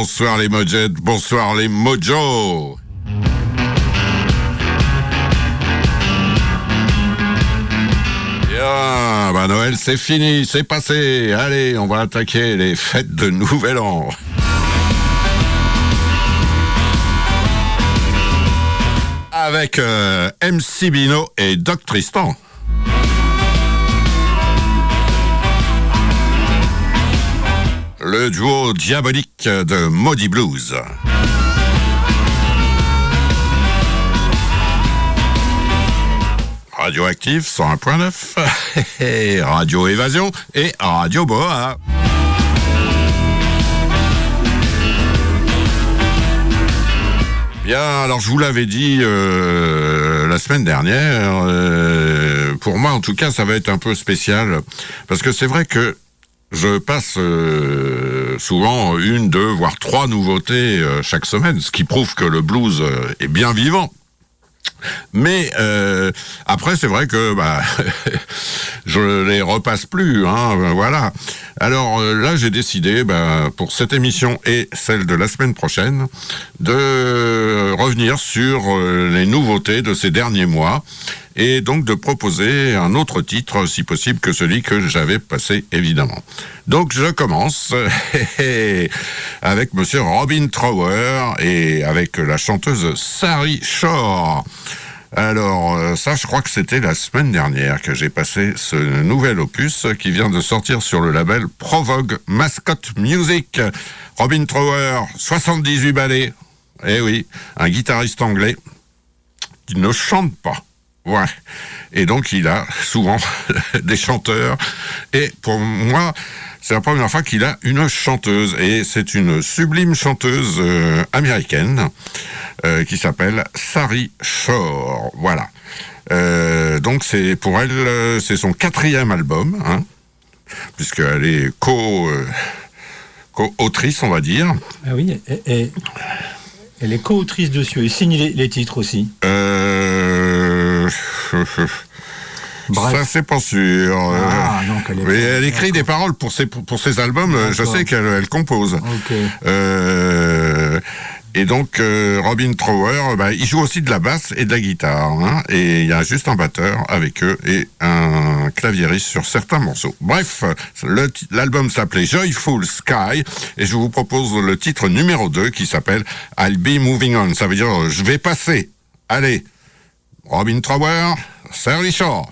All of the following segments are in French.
Bonsoir les Mojet, bonsoir les Mojo. Bien, bah Noël c'est fini, c'est passé. Allez, on va attaquer les fêtes de Nouvel An. Avec euh, MC Bino et Doc Tristan. Le duo diabolique de Maudie Blues. Radioactive 101.9, Radio Évasion et Radio Boa. Bien, alors je vous l'avais dit euh, la semaine dernière, euh, pour moi en tout cas ça va être un peu spécial, parce que c'est vrai que je passe euh, souvent une, deux, voire trois nouveautés euh, chaque semaine, ce qui prouve que le blues euh, est bien vivant. Mais après, c'est vrai que bah, je les repasse plus, hein, voilà. Alors là, j'ai décidé, bah, pour cette émission et celle de la semaine prochaine, de revenir sur les nouveautés de ces derniers mois et donc de proposer un autre titre, si possible, que celui que j'avais passé, évidemment. Donc je commence avec Monsieur Robin Trower et avec la chanteuse Sari Shore. Alors euh, ça, je crois que c'était la semaine dernière que j'ai passé ce nouvel opus qui vient de sortir sur le label Provogue Mascot Music. Robin Trower, 78 ballets. Eh oui, un guitariste anglais qui ne chante pas. Ouais. Et donc il a souvent des chanteurs. Et pour moi, c'est la première fois qu'il a une chanteuse. Et c'est une sublime chanteuse euh, américaine euh, qui s'appelle Sari Shore. Voilà. Euh, donc c'est pour elle, c'est son quatrième album, hein, puisqu'elle est co, euh, co-autrice, on va dire. Ah oui, et, et- elle est co-autrice dessus et signe les, les titres aussi. Euh... Bref. Ça, c'est pas sûr. Ah, donc elle est Mais elle écrit des paroles pour ses, pour ses albums, euh, je sais qu'elle elle compose. Euh, et donc, euh, Robin Trower, bah, il joue aussi de la basse et de la guitare. hein, et il y a juste un batteur avec eux et un claviériste sur certains morceaux. Bref, l'album s'appelait Joyful Sky. Et je vous propose le titre numéro 2 qui s'appelle I'll Be Moving On. Ça veut dire euh, je vais passer. Allez, Robin Trower, Sally Shore.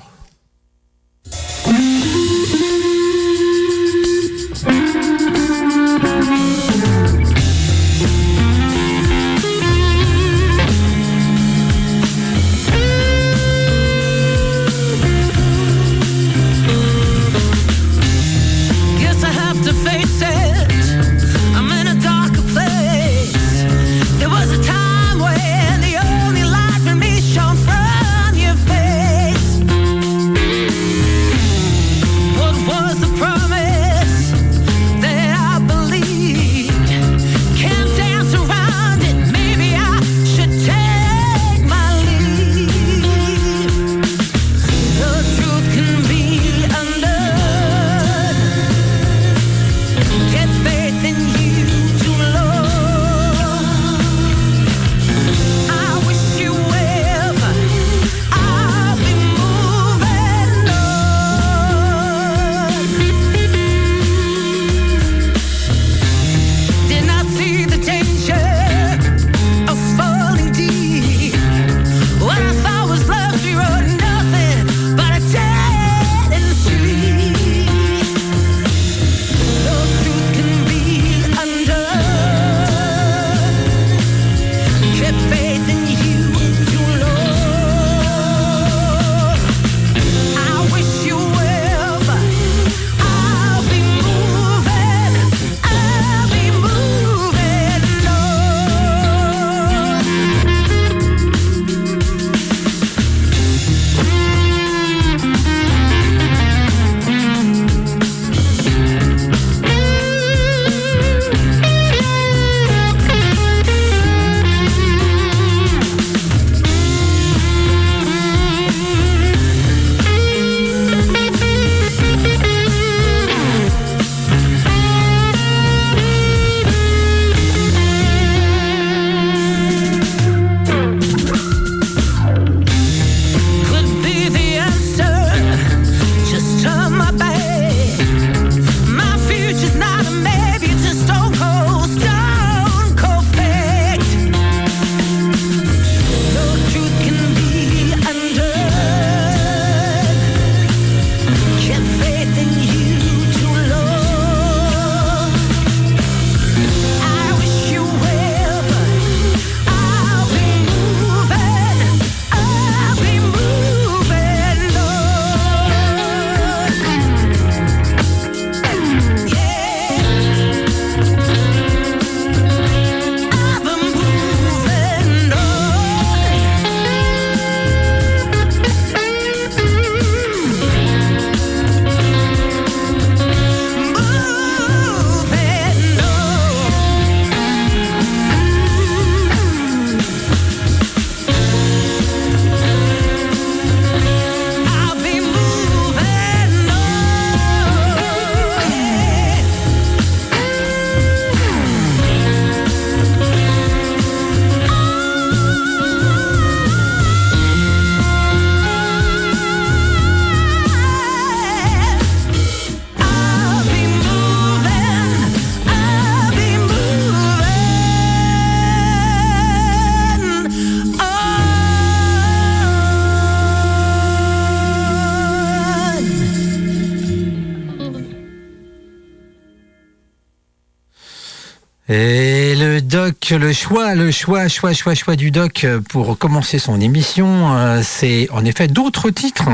Doc, le choix, le choix, choix, choix, choix du doc pour commencer son émission, euh, c'est en effet d'autres titres.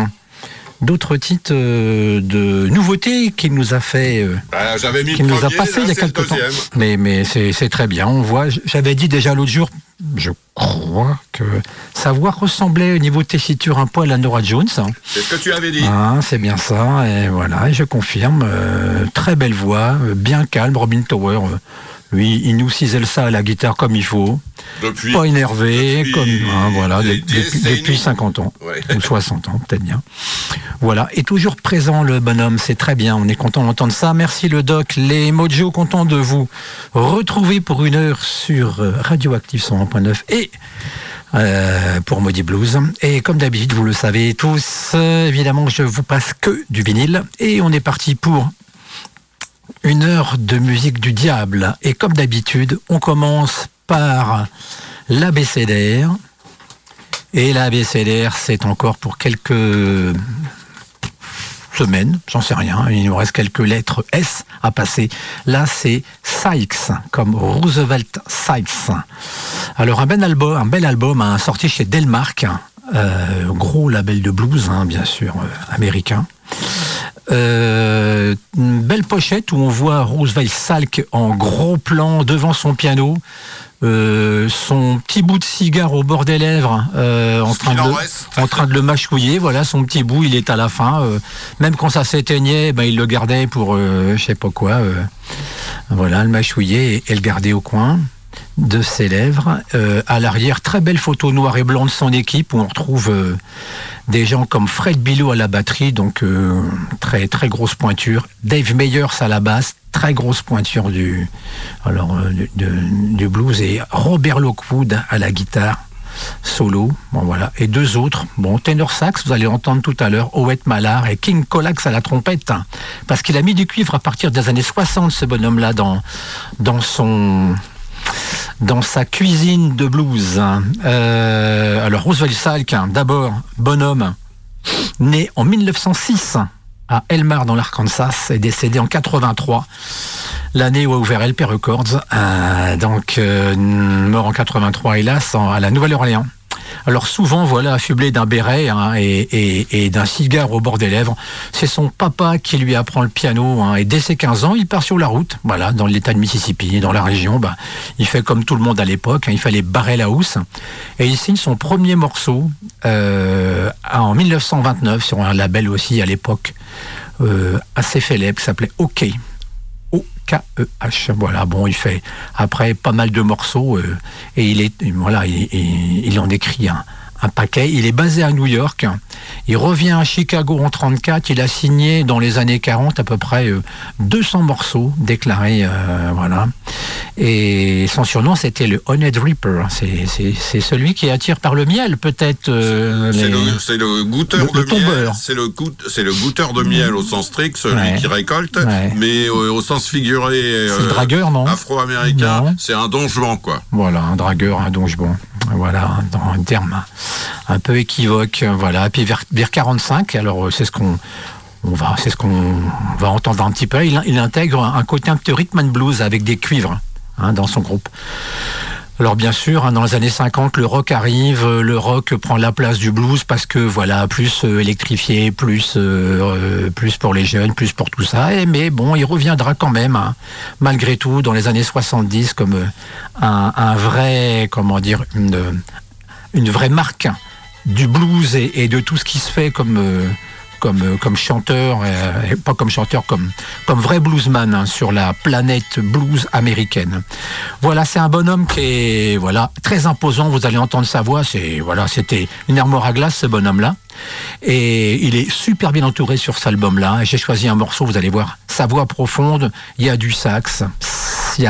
D'autres titres euh, de nouveautés qu'il nous a fait, euh, Bah, J'avais mis qu'il nous a passé là, il y a quelques temps. Mais, mais c'est très bien, on voit. J'avais dit déjà l'autre jour, je crois que sa voix ressemblait au niveau tessiture un poil à Nora Jones. C'est ce que tu avais dit. Ah, c'est bien ça, et voilà, et je confirme. euh, très belle voix, bien calme, Robin Tower. Lui, il nous cisèle ça à la guitare comme il faut, Depuis. pas énervé, depuis comme hein, voilà, des depuis, décennies. depuis 50 ans Ouais. ou 60 ans, peut-être bien. Voilà, et toujours présent le bonhomme, c'est très bien, on est content d'entendre ça. Merci le doc, les Mojo, content de vous retrouver pour une heure sur euh, Radioactive 101.9 et euh, pour Maudit Blues. Et comme d'habitude, vous le savez tous, euh, évidemment, je vous passe que du vinyle. Et on est parti pour une heure de musique du diable. Et comme d'habitude, on commence par l'ABCDR. Et l'ABCDR, c'est encore pour quelques semaines, j'en sais rien, il nous reste quelques lettres S à passer. Là, c'est Sykes, comme Roosevelt Sykes. Alors, un bel album, un hein, sorti chez Delmark, euh, gros label de blues, hein, bien sûr, euh, américain. Euh, une belle pochette où on voit Roosevelt Salk en gros plan devant son piano, euh, son petit bout de cigare au bord des lèvres, euh, en, train de, en le- en train de le mâchouiller. Voilà, son petit bout, il est à la fin. euh, même quand ça s'éteignait, ben, il le gardait pour euh, je sais pas quoi. euh, voilà, le mâchouiller et, et le garder au coin de ses lèvres. Euh, à l'arrière, très belle photo noir et blanc de son équipe où on retrouve euh, des gens comme Fred Bilot à la batterie, donc euh, très très grosse pointure. Dave Meyers à la basse, très grosse pointure euh, du, blues et Robert Lockwood à la guitare solo. Bon voilà et deux autres. Bon ténor sax, vous allez entendre tout à l'heure Owet Mallard et King Colax à la trompette hein, parce qu'il a mis du cuivre à partir des années 60 ce bonhomme là dans dans son dans sa cuisine de blues. Euh, alors Roosevelt Salk, d'abord bonhomme, né en 1906 à Elmar dans l'Arkansas et décédé en 83, l'année où a ouvert LP Records, euh, donc euh, mort en 83 hélas à la Nouvelle-Orléans. Alors souvent, voilà, affublé d'un béret hein, et, d'un cigare au bord des lèvres, c'est son papa qui lui apprend le piano. hein, et dès ses 15 ans, il part sur la route, voilà, dans l'État de Mississippi, dans la région. Bah, il fait comme tout le monde à l'époque, hein, il fallait barrer la housse. Et il signe son premier morceau euh, en 1929 sur un label aussi à l'époque euh, assez célèbre qui s'appelait OK. O-K-E-H. Voilà, bon, il fait après pas mal de morceaux euh, et il est voilà, il, il- il en écrit un, un paquet. Il est basé à New York. Il revient à Chicago en 34. Il a signé dans les années 40 à peu près euh, 200 morceaux déclarés, euh, voilà. Et son surnom c'était le Honey Reaper. C'est celui qui attire par le miel, peut-être. euh, C'est les- le, le goûteur Le- de le miel. C'est le, goût- le goûteur de miel au sens strict, celui Ouais. qui récolte. Ouais. Mais euh, au sens figuré, C'est le euh, dragueur, non? afro-américain, c'est un donjon, quoi. Voilà, un dragueur, un donge-bon. Voilà, dans un terme un peu équivoque. Voilà. Puis vers, vers 45, alors euh, c'est ce qu'on on va, ce va entendre un petit peu. Il, intègre un côté un peu rhythm and blues avec des cuivres hein, dans son groupe. Alors bien sûr, hein, dans les années 50, le rock arrive, euh, le rock prend la place du blues parce que voilà, plus euh, électrifié, plus euh, euh, plus pour les jeunes, plus pour tout ça. Mais bon, il reviendra quand même, hein, malgré tout, dans les années 70 comme euh, un, un vrai, comment dire, une, euh, une vraie marque du blues et, de tout ce qui se fait comme euh, comme, euh, comme chanteur, euh, pas comme chanteur, comme, comme vrai bluesman hein, sur la planète blues américaine. Voilà, c'est un bonhomme qui est voilà très imposant. Vous allez entendre sa voix. C'est voilà, c'était une armoire à glace ce bonhomme-là, et il est super bien entouré sur cet album-là. J'ai choisi un morceau. Vous allez voir sa voix profonde. Il y a du sax. C'est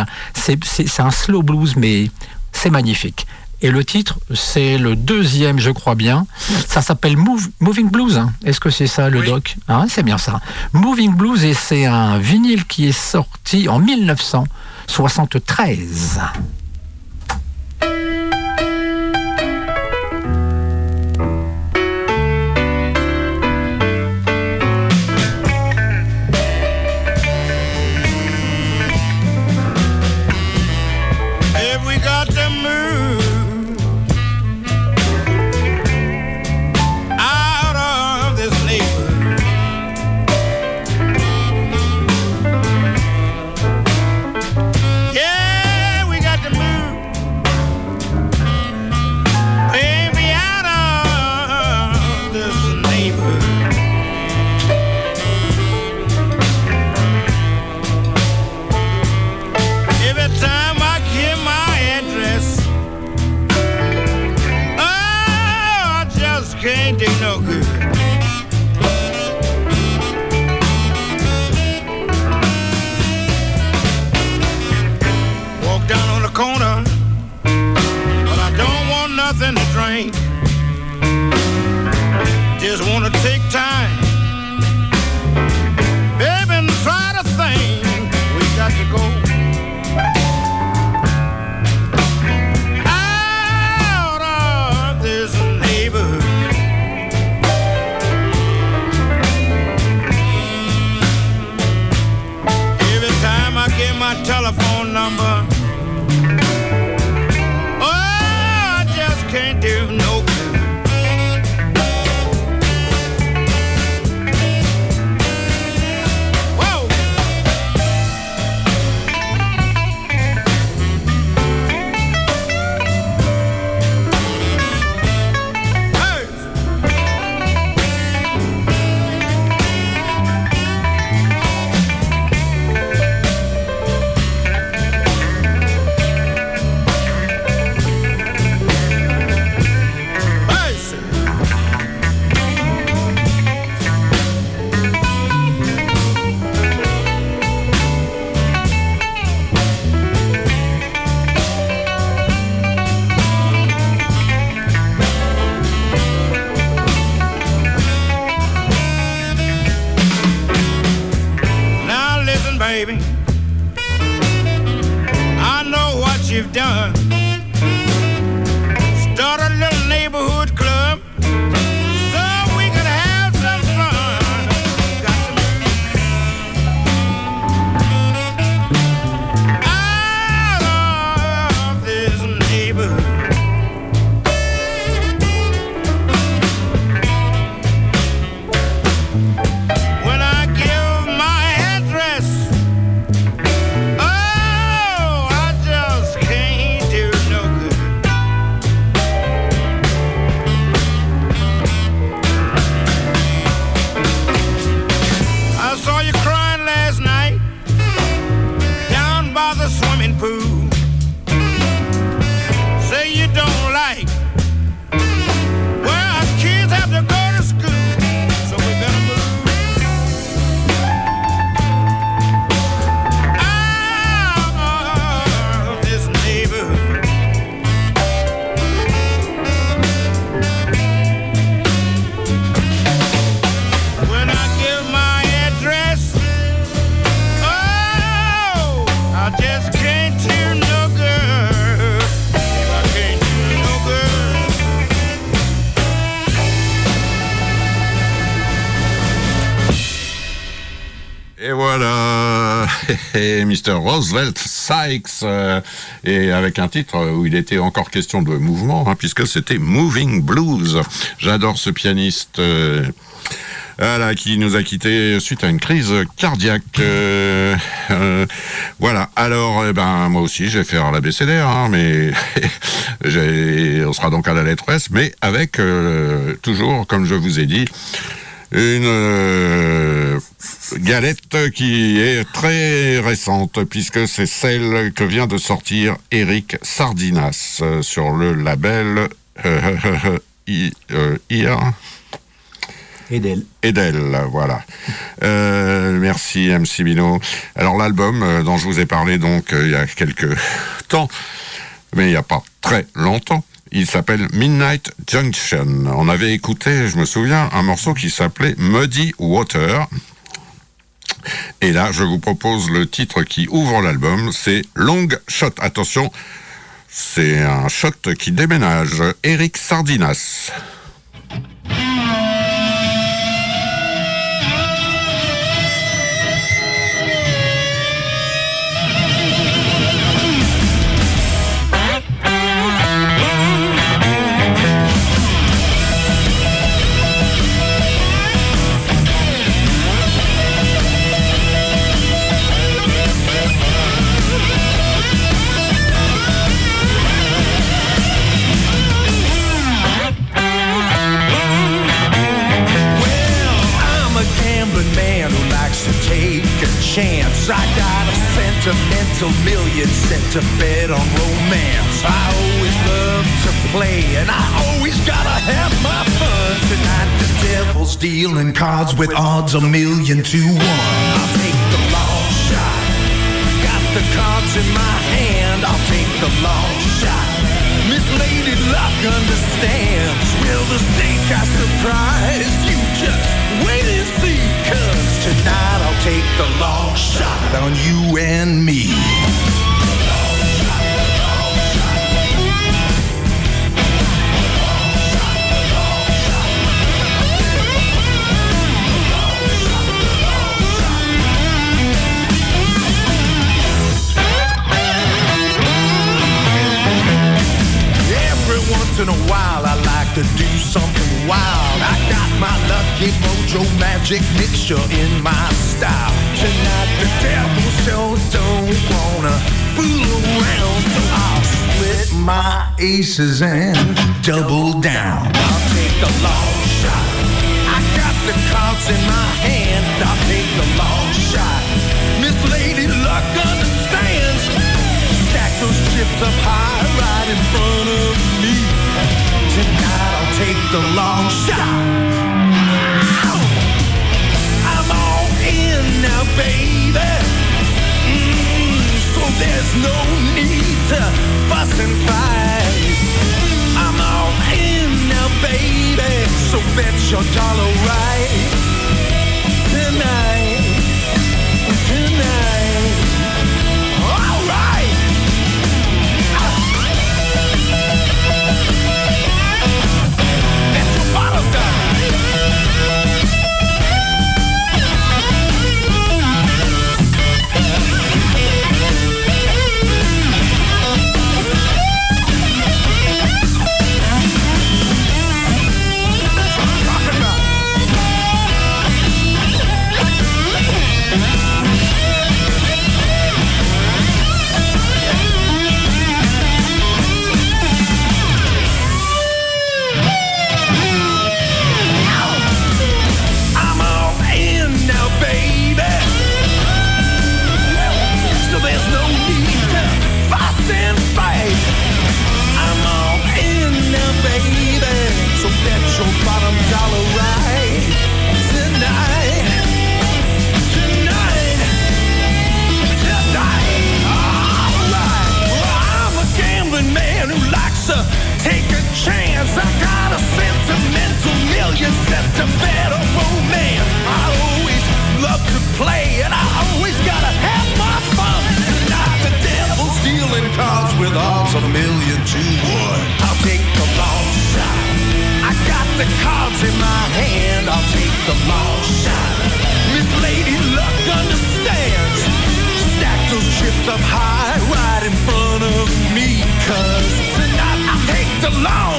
un slow blues, mais c'est magnifique. Et le titre, c'est le deuxième, je crois bien. Ça s'appelle Move- Moving Blues. Est-ce que c'est ça le Oui. doc? Hein, C'est bien ça. Moving Blues, et c'est un vinyle qui est sorti en 1973. My telephone number, Et Mr. Roosevelt Sykes, euh, et avec un titre où il était encore question de mouvement, hein, puisque c'était Moving Blues. J'adore ce pianiste. euh, voilà, qui nous a quittés suite à une crise cardiaque. euh, euh, voilà. Alors, eh ben, moi aussi, je vais faire l'ABCDR, hein, mais on sera donc à la lettre S, mais avec euh, toujours, comme je vous ai dit, une euh, galette qui est très récente puisque c'est celle que vient de sortir Eric Sardinas euh, sur le label euh, I- IR. Edel. Edel, voilà. Euh, merci MC Bino. Alors l'album dont je vous ai parlé donc il y a quelques temps, mais il n'y a pas très longtemps, il s'appelle Midnight Junction. On avait écouté, je me souviens, un morceau qui s'appelait Muddy Water. Et là, je vous propose le titre qui ouvre l'album, c'est Long Shot. Attention, c'est un shot qui déménage. Eric Sardinas. Sentimental million set to bet on romance. I always love to play, and I always gotta have my fun. Tonight the devil's dealing cards with odds a million to one. I'll take the long shot. Got the cards in my hand. I'll take the long shot. Miss Lady Luck understands. Will the stake I surprise you Tonight I'll take the long shot on you and me. Every once in a while I like to do something wild. I got my luck lucky mojo magic mixture in my style. Tonight, the devil sure don't wanna fool around, so I'll split my aces and double down. I'll take the long shot. I got the cards in my hand. I'll take a long shot. Miss Lady Luck understands. Stack those chips up high right in front of me. Tonight I'll take the long shot. Baby. Mm, so there's no need to fuss and fight. I'm all in now, baby. So bet your dollar right tonight. Tonight. Set to romance. I always love to play, and I always gotta have my fun. Tonight the devil's dealing cards with odds a million to one. I'll take the long shot. I got the cards in my hand. I'll take the long shot. Miss Lady Luck understands. Stack those chips up high right in front of tonight I'll take the long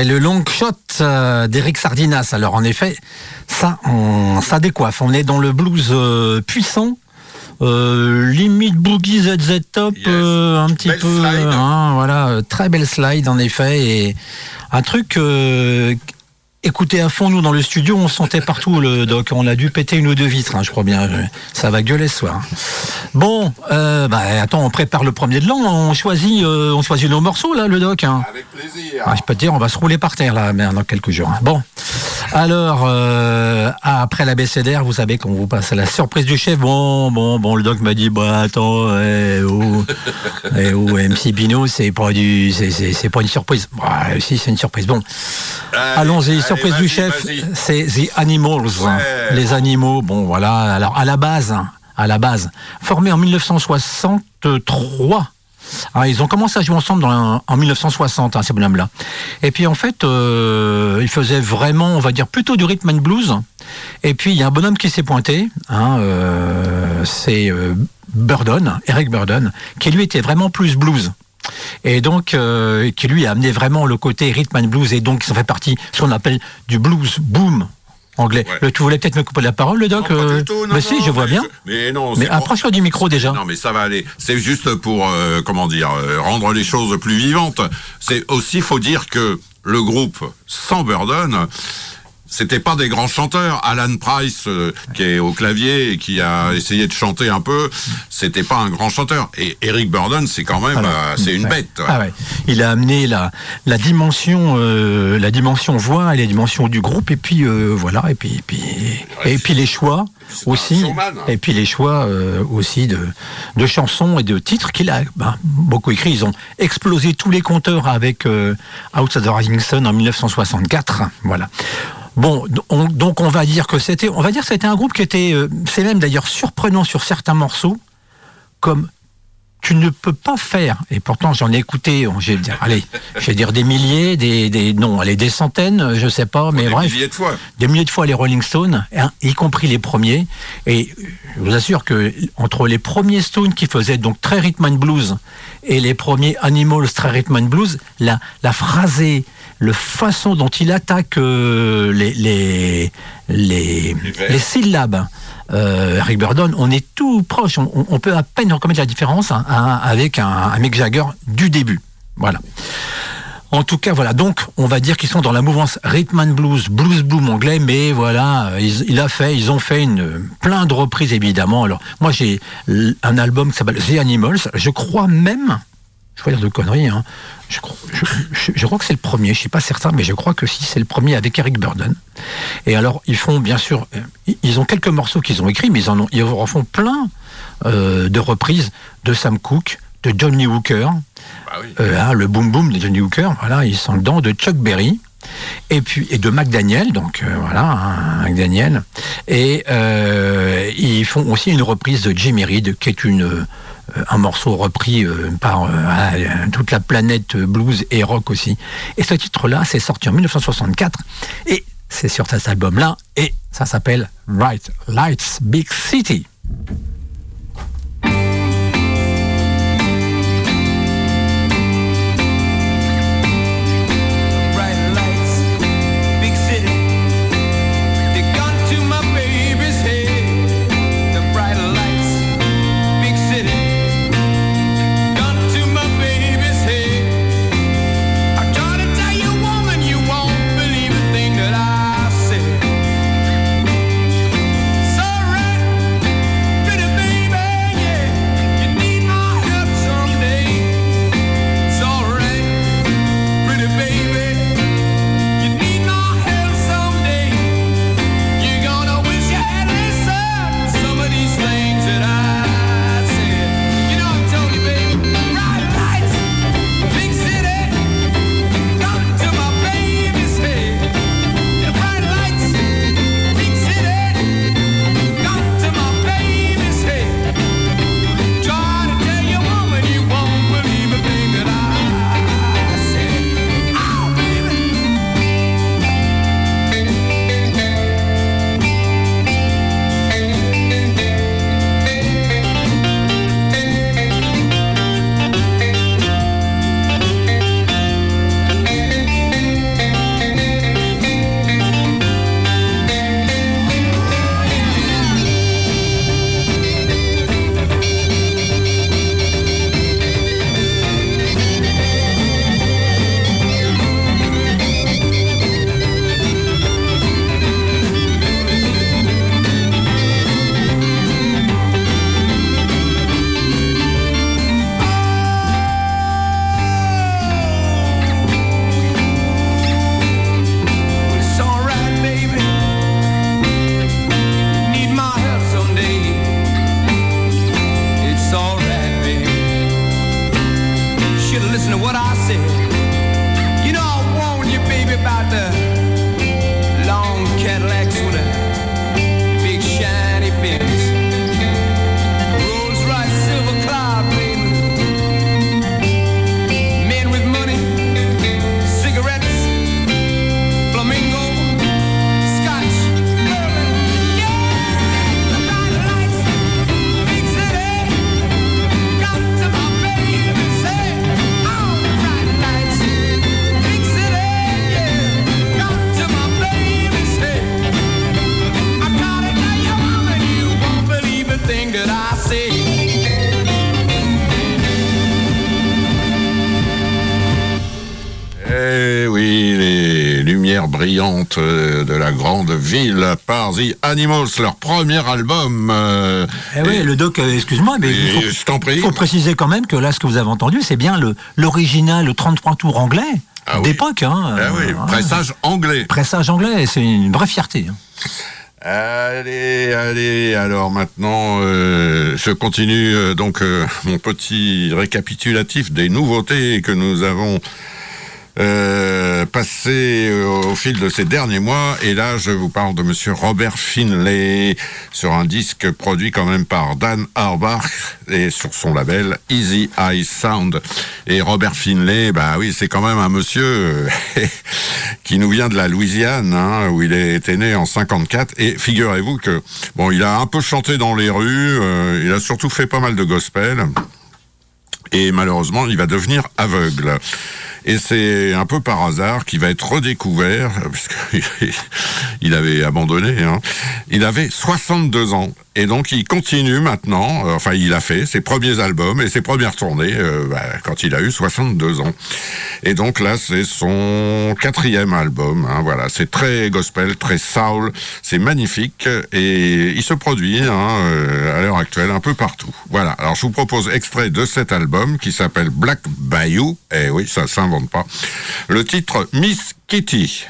Et le long shot euh, d'Eric Sardinas. Alors en effet, ça, on, ça décoiffe. On est dans le blues euh, puissant. euh, limite boogie ZZ top, Yes. euh, un petit Belle peu, hein, voilà, très belle slide en effet, et un truc euh, écoutez à fond nous dans le studio, on sentait partout le doc, on a dû péter une ou deux vitres, hein, je crois bien, ça va gueuler ce soir. Bon, euh, bah, attends, on prépare le premier de l'an, on choisit, euh, on choisit nos morceaux là, le doc. Hein. Avec plaisir. Ah, je peux te dire, on va se rouler par terre là, dans quelques jours. Bon, alors euh, après l'abécédaire, vous savez qu'on vous passe à la surprise du chef. Bon, bon, bon, le doc m'a dit, bah attends, eh, oh, eh, oh, MC Bino, c'est pas du, c'est, c'est, c'est pas une surprise. Bah, si, c'est une surprise. Bon, allons-y. Surprise du chef, c'est The Animals, hein. Ouais. les animaux. Bon, voilà. Alors à la base, hein, à la base, formé en 1963. Ah, ils ont commencé à jouer ensemble dans- en 1960, hein, ces bonhommes-là. Et puis en fait, euh, ils faisaient vraiment, on va dire, plutôt du rhythm and blues. Et puis il y a un bonhomme qui s'est pointé, hein, euh, c'est euh, Burdon, Eric Burdon, qui lui était vraiment plus blues. Et donc euh, qui lui a amené vraiment le côté rhythm and blues et donc ça fait partie ce qu'on appelle du blues boom anglais. Ouais. Le- tu voulais peut-être me couper la parole, le doc Non, pas euh, du tout, non, Mais si, je vois mais bien. Mais non, Mais c'est pour- du micro déjà. Non, mais ça va aller. C'est juste pour, euh, comment dire, euh, rendre les choses plus vivantes. C'est aussi, faut dire que le groupe sans Burden, c'était pas des grands chanteurs. Alan Price, euh, qui est au clavier et qui a essayé de chanter un peu, c'était pas un grand chanteur. Et Eric Burden, c'est quand même, euh, c'est une bête. ouais. Ah ouais. Il a amené la, la dimension, euh, la dimension voix et la dimension du groupe, et puis voilà, et puis, et puis, et puis les choix aussi, showman. et puis les choix aussi de, de chansons et de titres qu'il a ben, beaucoup écrit. Ils ont explosé tous les compteurs avec Outside the Rising Sun en 1964. Voilà. Bon, on- donc on va dire que c'était, on va dire que c'était un groupe qui était, euh, c'est même d'ailleurs surprenant sur certains morceaux, comme tu ne peux pas faire, et pourtant j'en ai écouté, on- je vais dire, allez, je vais dire des milliers, des, des non, allez, des centaines, je sais pas, mais Des bref, milliers de fois. des milliers de fois les Rolling Stones, hein, y compris les premiers. Et je vous assure que entre les premiers Stones qui faisaient donc très rhythm and blues et les premiers Animals très rhythm and blues, la, la phrasée, le façon dont il attaque euh, les, les, les, les syllabes. Euh, Eric Burdon, on est tout proche, on, peut à peine reconnaître la différence hein, hein, avec un, un Mick Jagger du début. Voilà. En tout cas, voilà. Donc, on va dire qu'ils sont dans la mouvance rhythm and blues, blues boom anglais, mais voilà, ils, il a fait, ils ont fait une plein de reprises évidemment. Alors, moi, j'ai un album qui s'appelle The Animals. Je crois même, je vais pas dire de conneries, hein, je, crois, je, je- je crois que c'est le premier. Je suis pas certain, mais je crois que si c'est le premier avec Eric Burden. Et alors, ils font bien sûr, euh, ils- ont quelques morceaux qu'ils ont écrits, mais ils en ont, ils en font plein euh, de reprises de Sam Cooke, de Johnny Hooker. Bah oui. Euh, hein, le boom boom de Johnny Hooker, voilà, ils sont dedans, de Chuck Berry, et puis et de McDaniel, donc euh, voilà, hein, McDaniel, et ils font aussi une reprise de Jimmy Reed, qui est une un morceau repris euh, par euh, toute la planète blues et rock aussi. Et ce titre-là, c'est sorti en 1964, et c'est sur cet album-là, et ça s'appelle Bright Lights Big City. Lumière brillante euh, de la grande ville par The Animals, leur premier album. euh, Eh oui, et- le doc, euh, excuse-moi, mais il faut, prie. faut préciser quand même que là, ce que vous avez entendu, c'est bien l'original, le 33 tours anglais Ah oui. d'époque. Hein, Ah oui, Euh, pressage anglais. Pressage anglais, c'est une vraie fierté. hein. Allez, allez, alors maintenant, euh, je continue donc mon petit récapitulatif des nouveautés que nous avons euh, passées euh, au fil de ces derniers mois. Et là, je vous parle de monsieur Robert Finlay sur un disque produit quand même par Dan Auerbach et sur son label Easy Eye Sound. Et Robert Finlay, bah oui, c'est quand même un monsieur euh, qui nous vient de la Louisiane, hein, où il était né en 54. Et figurez-vous que, bon, il a un peu chanté dans les rues, il a surtout fait pas mal de gospel. Et malheureusement, il va devenir aveugle. Et c'est un peu par hasard qu'il va être redécouvert, puisqu'il il avait abandonné. Hein. Il avait 62 ans. Et donc, il continue maintenant, euh, enfin, il a fait ses premiers albums et ses premières tournées euh, bah, quand il a eu 62 ans. Et donc là, c'est son quatrième album. Hein, voilà, c'est très gospel, très soul, c'est magnifique. Et il se produit hein, euh, à l'heure actuelle un peu partout. Voilà, alors je vous propose extrait de cet album qui s'appelle Black Bayou. Eh oui, ça Le titre Miss Kitty.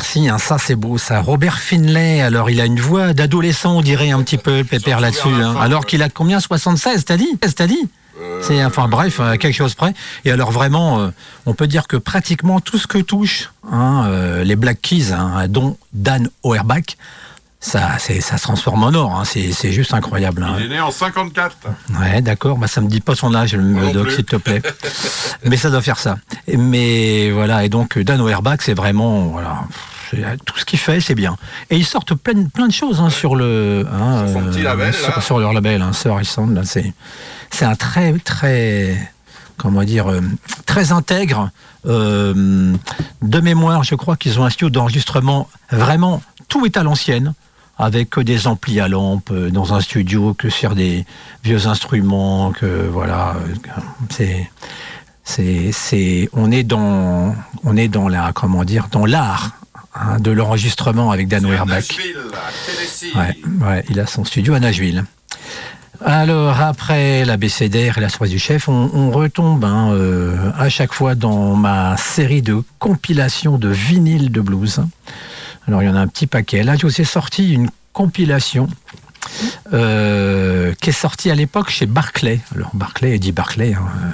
Merci. hein, ça, c'est beau, ça. Robert Finlay, alors il a une voix d'adolescent, on dirait un petit peu, Pépère là-dessus. hein. Alors qu'il a combien 76, t'as dit? T'as dit? C'est enfin bref, à quelque chose près. Et alors vraiment, euh, on peut dire que pratiquement tout ce que touche hein, euh, les Black Keys, hein, dont Dan Auerbach, ça, c'est- ça se transforme en or. hein. C'est c'est juste incroyable. hein. Il est né en 54. Ouais, d'accord. Bah, ça me dit pas son âge, le doc, s'il te plaît. Mais ça doit faire ça. Mais voilà. Et donc, Dan Auerbach, c'est vraiment, voilà. c'est- Tout ce qu'il fait, c'est bien. Et ils sortent plein, plein de choses hein, sur le. hein, Sur son petit label, sur, leur label, hein, Sir Sound, c'est, c'est un très, très. Comment dire euh, Très intègre. euh, de mémoire, je crois qu'ils ont un studio d'enregistrement vraiment. Tout est à l'ancienne avec que des amplis à lampe euh, dans un studio, que sur des vieux instruments, que voilà, euh, c'est c'est c'est on est dans on est dans la comment dire dans l'art hein, de l'enregistrement avec Dan. Ouais, ouais, il a son studio à Nashville. Alors après l'abécédaire et la surprise du chef, on, on retombe hein, euh, à chaque fois dans ma série de compilations de vinyles de blues. Alors il y en a un petit paquet. Là, je vous ai sorti une compilation euh, qui est sortie à l'époque chez Barclay. Alors Barclay, Eddie Barclay, hein, euh,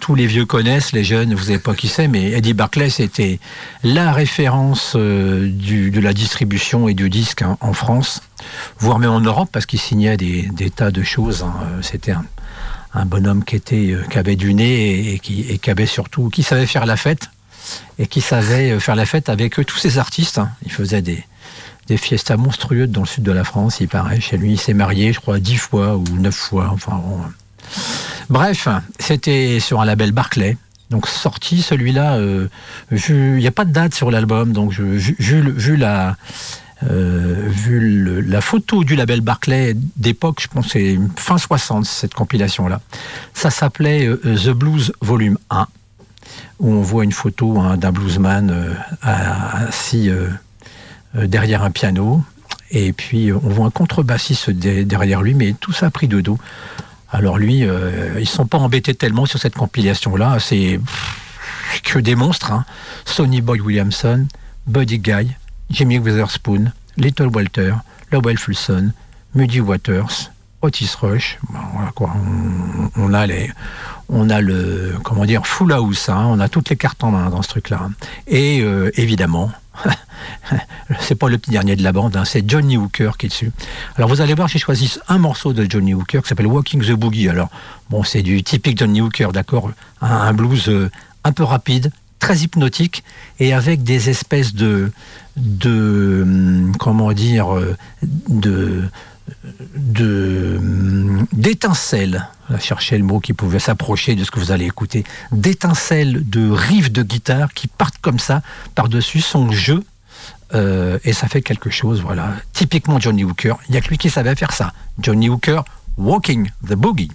tous les vieux connaissent, les jeunes, vous savez pas qui c'est, mais Eddie Barclay, c'était la référence euh, de la distribution et du disque en France, voire même en Europe, parce qu'il signait des, tas de choses. hein. C'était un, bonhomme qui, était, euh, avait du nez et, et surtout, qui savait faire la fête et qui savait euh, faire la fête avec tous ces artistes. hein. Il faisait des, des fiestas monstrueuses dans le sud de la France, il paraît. Chez lui, il s'est marié, je crois, dix fois ou neuf fois. Enfin. Bref, c'était sur un label Barclay. Donc sorti celui-là, euh, il n'y a pas de date sur l'album, donc vu, la, euh, vu la photo du label Barclay d'époque, je pense c'est fin 60 cette compilation-là. Ça s'appelait euh, The Blues Volume 1, où on voit une photo hein, d'un bluesman euh, assis euh, euh, derrière un piano, et puis on voit un contrebassiste de- derrière lui, mais tout ça pris de dos. Alors lui, ils sont pas embêtés tellement sur cette compilation-là. C'est que des monstres. hein. Sonny Boy Williamson, Buddy Guy, Jimmy Witherspoon, Little Walter, Lowell Fulson, Muddy Waters, Otis Rush. On a les, on a le, comment dire, full house. hein. On a toutes les cartes en main dans ce truc-là. Et euh, évidemment. c'est pas le petit dernier de la bande, hein, c'est Johnny Hooker qui est dessus. Alors vous allez voir, j'ai choisi un morceau de Johnny Hooker qui s'appelle Walking the Boogie. Alors bon, c'est du typique Johnny Hooker, d'accord, un, blues euh, un peu rapide, très hypnotique et avec des espèces de, de hum, comment dire, euh, de de hum, d'étincelles, chercher le mot qui pouvait s'approcher de ce que vous allez écouter, d'étincelles de riffs de guitare qui partent comme ça par-dessus son jeu euh, et ça fait quelque chose, voilà. Typiquement Johnny Hooker. Il n'y a que lui qui savait faire ça. Johnny Hooker, Walking the Boogie.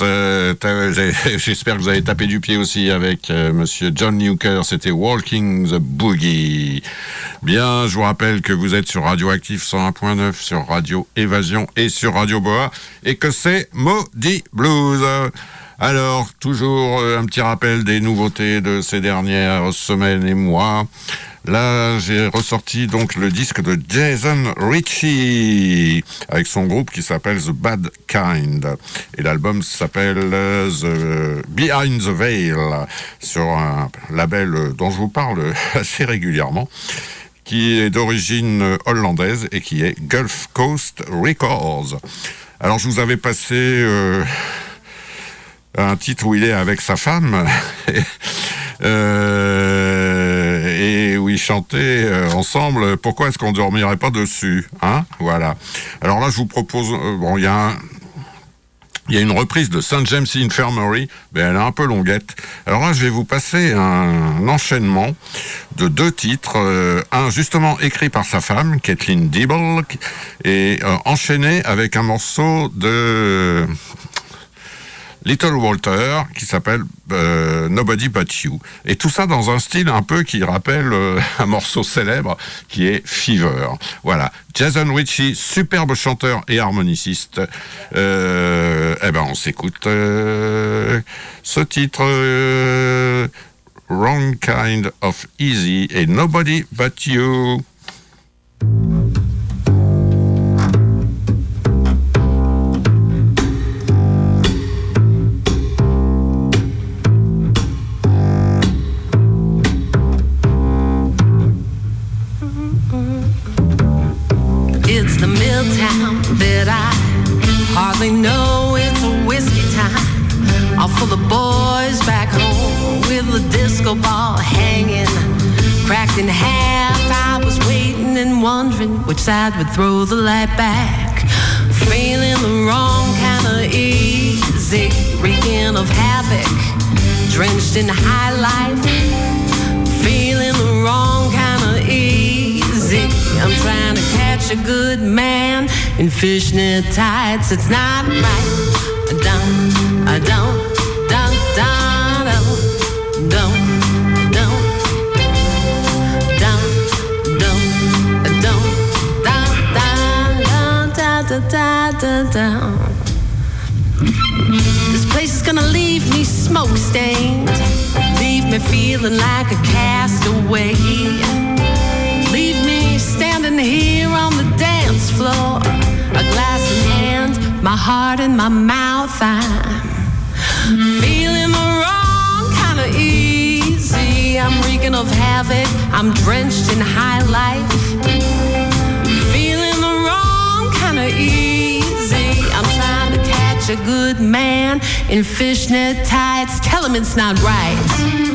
Euh, j'espère que vous avez tapé du pied aussi avec euh, Monsieur John Newker. C'était Walking the Boogie. Bien, je vous rappelle que vous êtes sur Radioactif 101.9, sur Radio Évasion et sur Radio Boa, et que c'est Maudit Blues. Alors, toujours euh, un petit rappel des nouveautés de ces dernières semaines et mois. Là, j'ai ressorti donc le disque de Jason Ritchie avec son groupe qui s'appelle The Bad Kind. Et l'album s'appelle euh, The Behind the Veil sur un label dont je vous parle assez régulièrement qui est d'origine hollandaise et qui est Gulf Coast Records. Alors, je vous avais passé euh, un titre où il est avec sa femme euh, et où ils chantaient euh, ensemble. Pourquoi est-ce qu'on dormirait pas dessus, hein? Voilà. Alors là, je vous propose. euh, bon, il y a une reprise de St. James Infirmary, mais elle est un peu longuette. Alors là, je vais vous passer un enchaînement de deux titres. un justement écrit par sa femme, Kathleen Dibble, et enchaîné avec un morceau de Little Walter qui s'appelle euh, Nobody But You. Et tout ça dans un style un peu qui rappelle euh, un morceau célèbre qui est Fever. Voilà. Jason Ritchie, superbe chanteur et harmoniciste. Euh, eh ben on s'écoute ce titre Wrong Kind of Easy et Nobody But You. in fishnet tights. It's not right. Down, down, down, down, down, down. This place is gonna leave me smoke stained, leave me feeling like a castaway, leave me standing here on the dance floor glass in hand, my heart in my mouth. I'm feeling the wrong kind of easy. I'm reeking of havoc, I'm drenched in high life. Feeling the wrong kind of easy. I'm trying to catch a good man in fishnet tights. Tell him it's not right.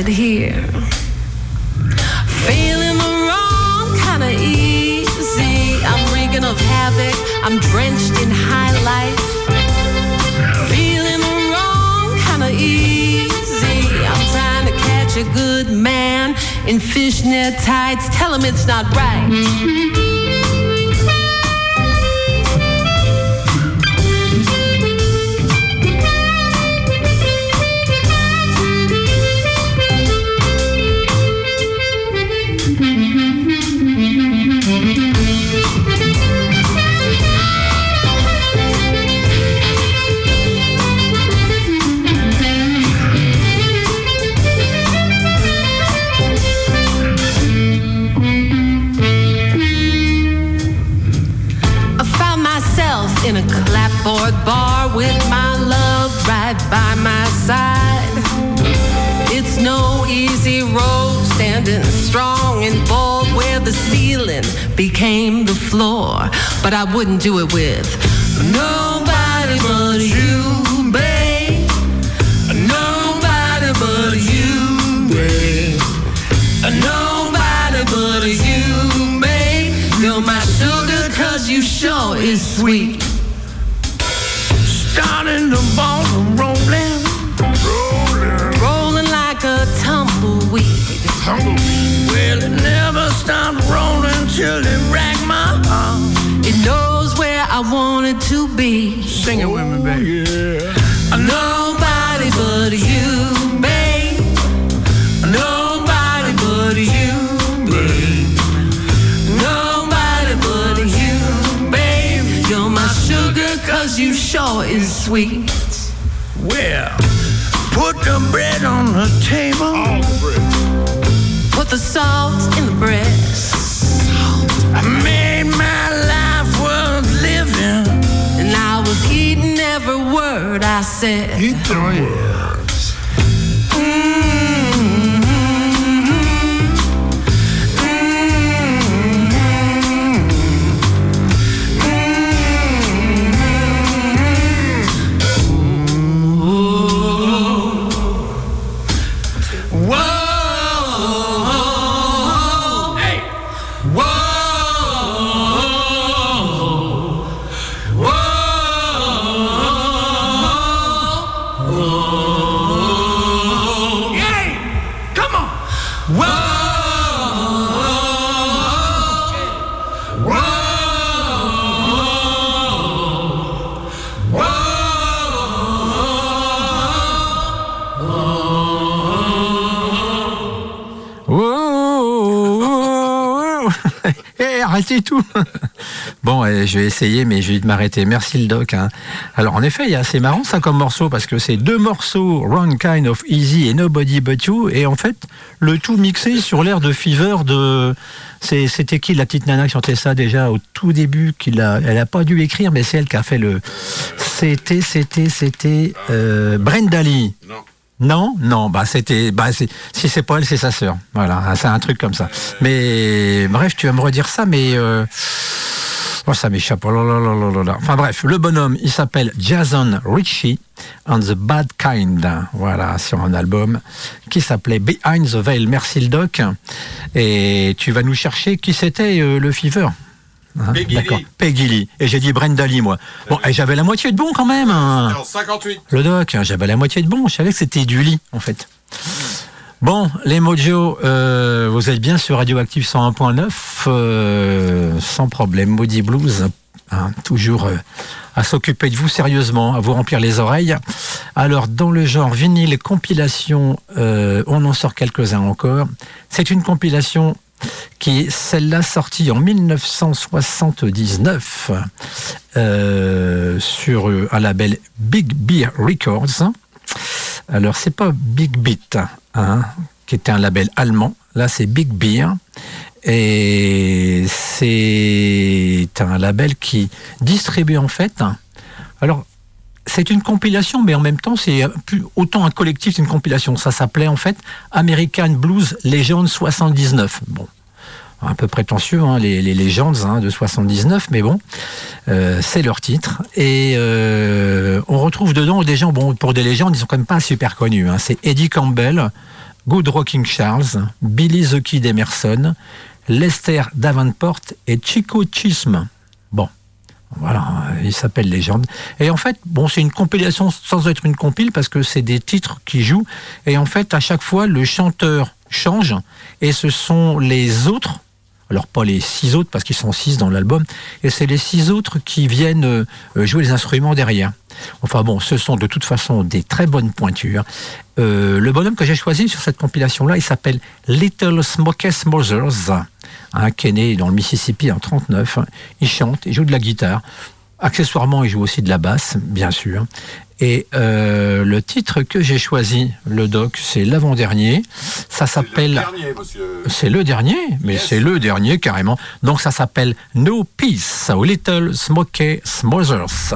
Stranded here. Feeling the wrong kind of easy. I'm reeking of havoc. I'm drenched in high life. Feeling the wrong kind of easy. I'm trying to catch a good man in fishnet tights. Tell him it's not right. Standing strong and bold where the ceiling became the floor. But I wouldn't do it with nobody but you, babe. Nobody but you, babe. Nobody but you, babe. You're my sugar you sure is sweet. Starting the ball well it never stopped rolling till it racked my heart. It knows where I want it to be. Sing it with me, baby. Oh, Nobody but you, babe. Nobody but you, babe. Nobody but you, babe. You're my sugar cause you sure is sweet. Well, put the bread on the table. The salt in the bread. I made my life worth living. And I was eating every word I said. Whoa, Eh, arrêtez tout Bon, eh, je vais essayer, mais je vais m'arrêter. Merci le doc. hein. Alors, en effet, c'est marrant ça comme morceau, parce que c'est deux morceaux, Wrong Kind of Easy et Nobody But You, et en fait, le tout mixé sur l'air de Fever de... C'était qui la petite nana qui chantait ça déjà au tout début qu'il a, Elle a pas dû écrire, mais c'est elle qui a fait le... C'était, c'était, c'était... Euh, Brenda Lee. Non. Non, non, bah c'était, bah c'est- si c'est pas elle, c'est sa sœur. Voilà, c'est un truc comme ça. Mais bref, tu vas me redire ça, mais euh, oh, ça m'échappe. Oh là là là. Enfin bref, le bonhomme, il s'appelle Jason Ritchie and the Bad Kind. Voilà, sur un album qui s'appelait Behind the Veil. Merci le doc. Et tu vas nous chercher qui c'était euh, le Fever? Hein, Peggy D'accord. Lee. Peggy Lee. Et j'ai dit Brenda Lee, moi. Bon, et j'avais la moitié de bon quand même. hein. En 58. Le doc, hein, j'avais la moitié de bon, je savais que c'était du lit en fait. Bon, les Mojo, euh, vous êtes bien sur Radioactive 101.9, euh, sans problème, Maudit Blues, hein, toujours euh, à s'occuper de vous sérieusement, à vous remplir les oreilles. Alors, dans le genre vinyle compilation, on en sort quelques-uns encore. C'est une compilation qui est celle-là sortie en 1979 euh, sur euh, un label Big Beer Records. Alors c'est pas Big Beat, hein, qui était un label allemand. Là c'est Big Beer et c'est un label qui distribue en fait. Alors c'est une compilation, mais en même temps, c'est autant un collectif qu'une compilation. Ça s'appelait en fait American Blues Legend 79. Bon, un peu prétentieux, hein, les, légendes hein, de 79, mais bon, euh, c'est leur titre. Et euh, on retrouve dedans des gens, bon, pour des légendes, ils sont quand même pas super connus. hein. C'est Eddie Campbell, Good Rocking Charles, Billy the Kid Emerson, Lester Davenport et Chico Chisholm. Voilà, il s'appelle Légende. Et en fait, bon, c'est une compilation sans être une compile parce que c'est des titres qui jouent. Et en fait, à chaque fois, le chanteur change et ce sont les autres, alors pas les six autres parce qu'ils sont six dans l'album, et c'est les six autres qui viennent euh, jouer les instruments derrière. Enfin bon, ce sont de toute façon des très bonnes pointures. Euh, le bonhomme que j'ai choisi sur cette compilation-là, il s'appelle Little Smokey Smothers, hein, qui est né dans le Mississippi en 39. Il chante, il joue de la guitare. Accessoirement, il joue aussi de la basse, bien sûr. Et euh, le titre que j'ai choisi, le doc, c'est l'avant-dernier. Ça s'appelle... C'est le dernier, mais c'est le dernier carrément. Donc ça s'appelle No Peace, Little Smokey Smothers.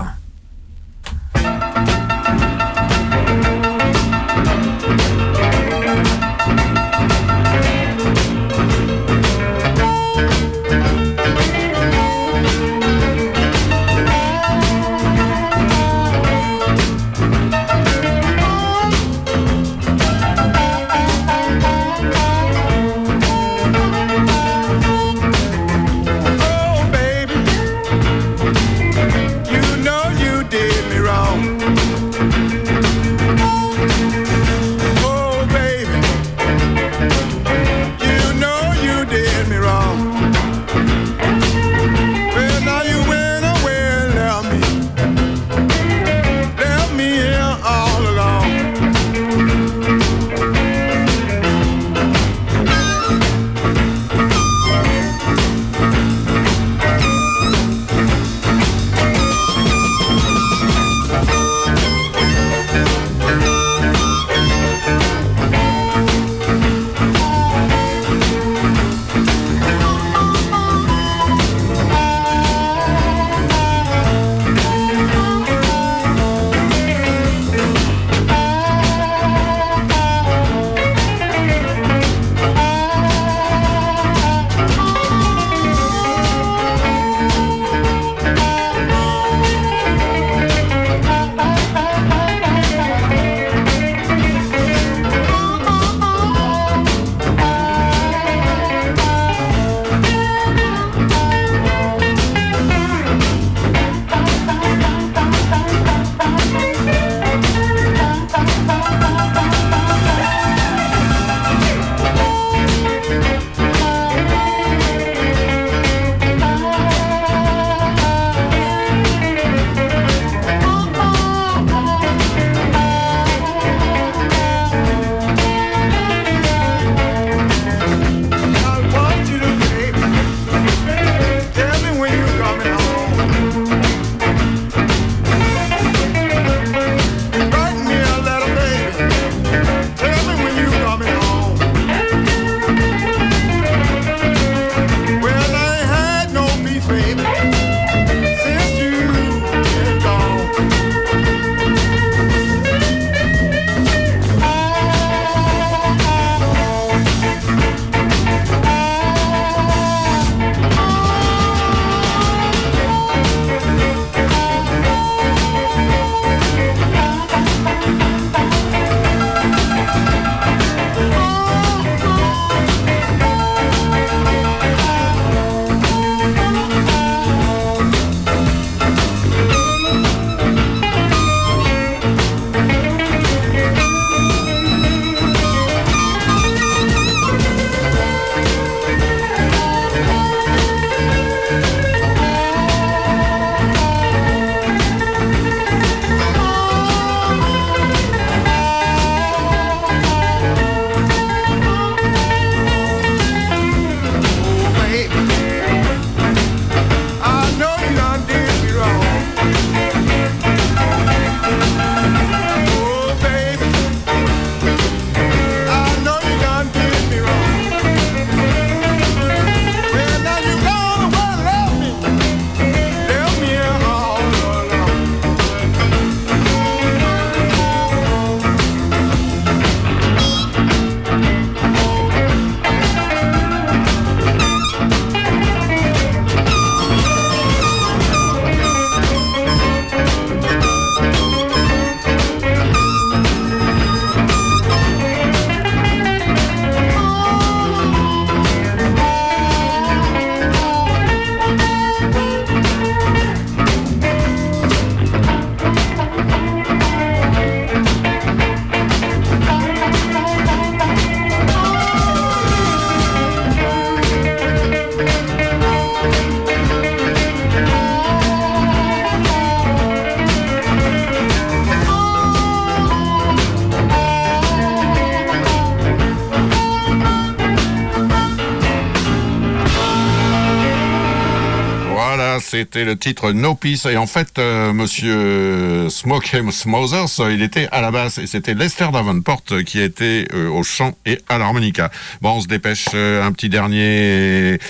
C'était le titre No Peace. Et en fait, euh, monsieur Smoke Smothers, euh, il était à la basse et c'était Lester Davenport euh, qui était au chant et à l'harmonica. Bon, on se dépêche, un petit dernier.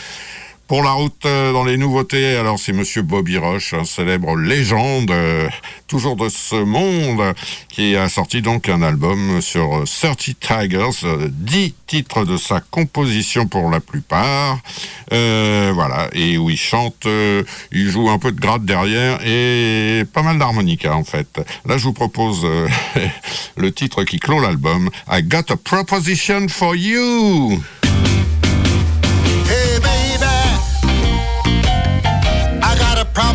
Pour la route euh, dans les nouveautés, alors c'est Monsieur Bobby Roche, un célèbre légende, euh, toujours de ce monde, qui a sorti donc un album sur euh, 30 Tigers, euh, 10 titres de sa composition pour la plupart, voilà, et où il chante, il joue un peu de gratte derrière et pas mal d'harmonica en fait. Là, je vous propose le titre qui clôt l'album, I Got a Proposition for You.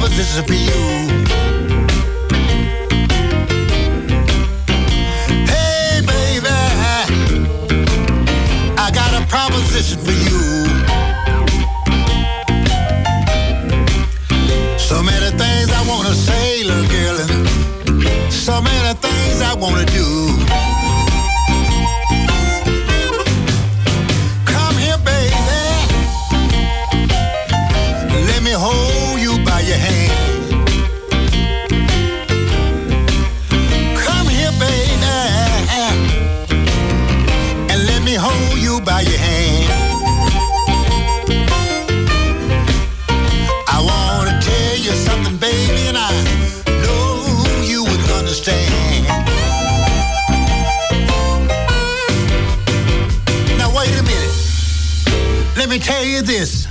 Got a proposition for you. Hey, baby, I got a proposition for you. So many things I want to say, little girl, and so many things I want to do. Let me tell you this.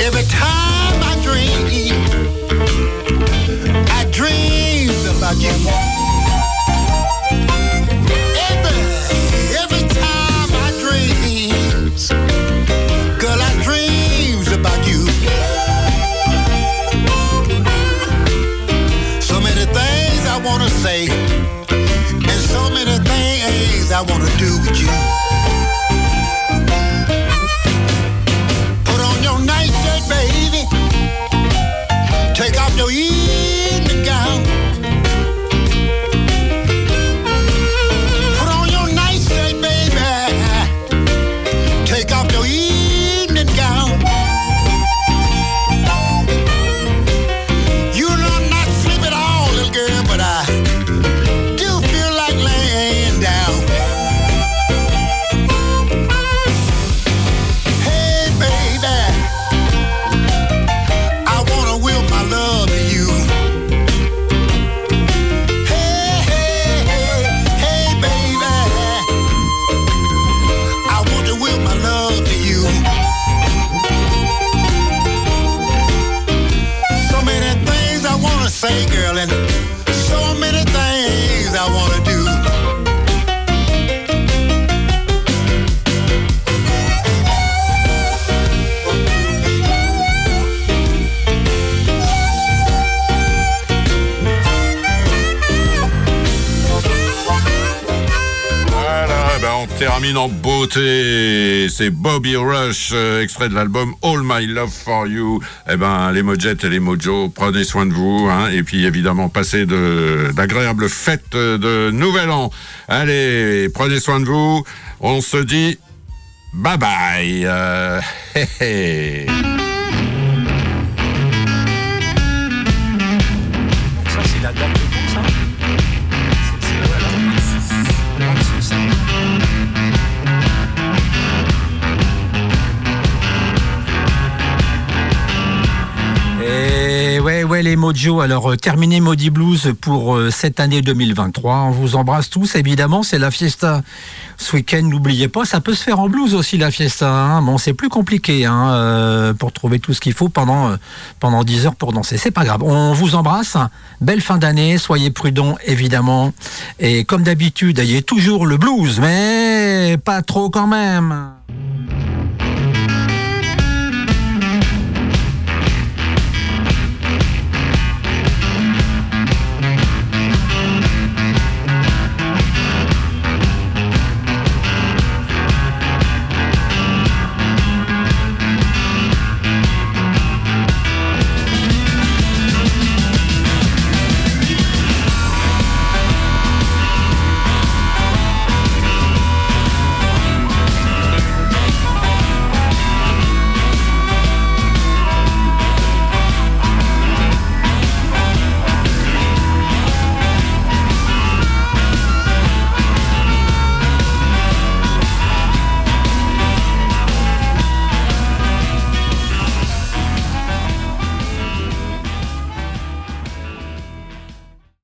Every time I dream, I dream about you. Every, every time I dream, girl, I about you. So many things I wanna say, and so many things I wanna do with you. oír. En beauté. C'est Bobby Rush, euh, extrait de l'album All My Love for You. Eh ben, les Mojet et les Mojo, prenez soin de vous, hein, et puis évidemment, passez d'agréables fêtes de Nouvel An. Allez, prenez soin de vous. On se dit bye bye. Euh. Les Mojo. Alors, euh, terminé Maudit Blues pour euh, cette année 2023. On vous embrasse tous, évidemment. C'est la fiesta ce week-end. N'oubliez pas, ça peut se faire en blues aussi, la fiesta. hein. Bon, c'est plus compliqué hein, euh, pour trouver tout ce qu'il faut pendant, pendant 10 heures pour danser. C'est pas grave. On vous embrasse. Belle fin d'année. Soyez prudents, évidemment. Et comme d'habitude, ayez toujours le blues, mais pas trop quand même.